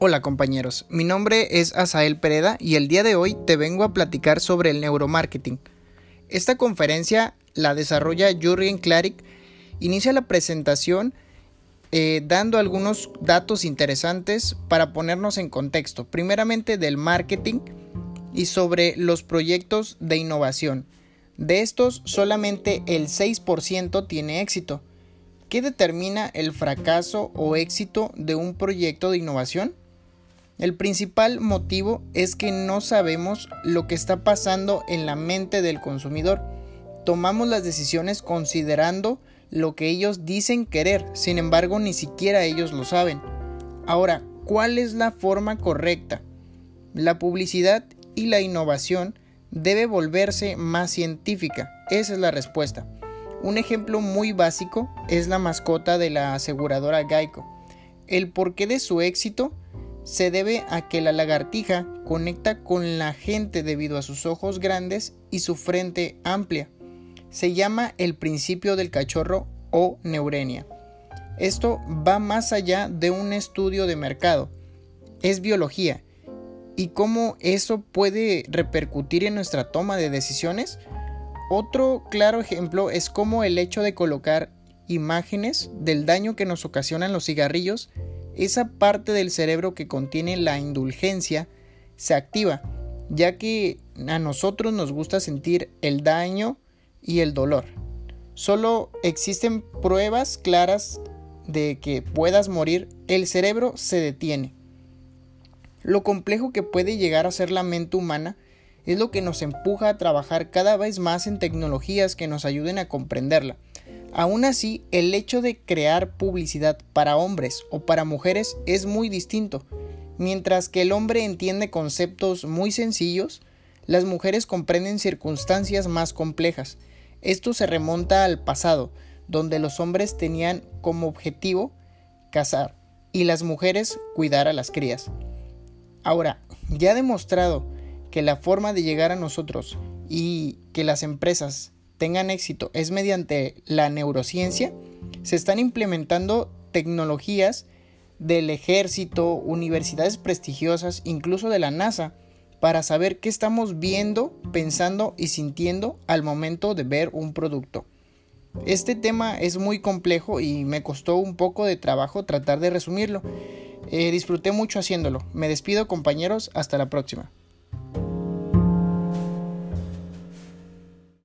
Hola compañeros, mi nombre es Asael Pereda y el día de hoy te vengo a platicar sobre el neuromarketing. Esta conferencia la desarrolla Jürgen Klarik, inicia la presentación eh, dando algunos datos interesantes para ponernos en contexto, primeramente del marketing y sobre los proyectos de innovación. De estos, solamente el 6% tiene éxito. ¿Qué determina el fracaso o éxito de un proyecto de innovación? El principal motivo es que no sabemos lo que está pasando en la mente del consumidor. Tomamos las decisiones considerando lo que ellos dicen querer, sin embargo ni siquiera ellos lo saben. Ahora, ¿cuál es la forma correcta? La publicidad y la innovación debe volverse más científica. Esa es la respuesta. Un ejemplo muy básico es la mascota de la aseguradora Geico. El porqué de su éxito se debe a que la lagartija conecta con la gente debido a sus ojos grandes y su frente amplia. Se llama el principio del cachorro o neurenia. Esto va más allá de un estudio de mercado. Es biología. ¿Y cómo eso puede repercutir en nuestra toma de decisiones? Otro claro ejemplo es cómo el hecho de colocar imágenes del daño que nos ocasionan los cigarrillos esa parte del cerebro que contiene la indulgencia se activa, ya que a nosotros nos gusta sentir el daño y el dolor. Solo existen pruebas claras de que puedas morir, el cerebro se detiene. Lo complejo que puede llegar a ser la mente humana es lo que nos empuja a trabajar cada vez más en tecnologías que nos ayuden a comprenderla. Aún así, el hecho de crear publicidad para hombres o para mujeres es muy distinto. Mientras que el hombre entiende conceptos muy sencillos, las mujeres comprenden circunstancias más complejas. Esto se remonta al pasado, donde los hombres tenían como objetivo cazar y las mujeres cuidar a las crías. Ahora, ya demostrado que la forma de llegar a nosotros y que las empresas tengan éxito es mediante la neurociencia, se están implementando tecnologías del ejército, universidades prestigiosas, incluso de la NASA, para saber qué estamos viendo, pensando y sintiendo al momento de ver un producto. Este tema es muy complejo y me costó un poco de trabajo tratar de resumirlo. Eh, disfruté mucho haciéndolo. Me despido compañeros, hasta la próxima.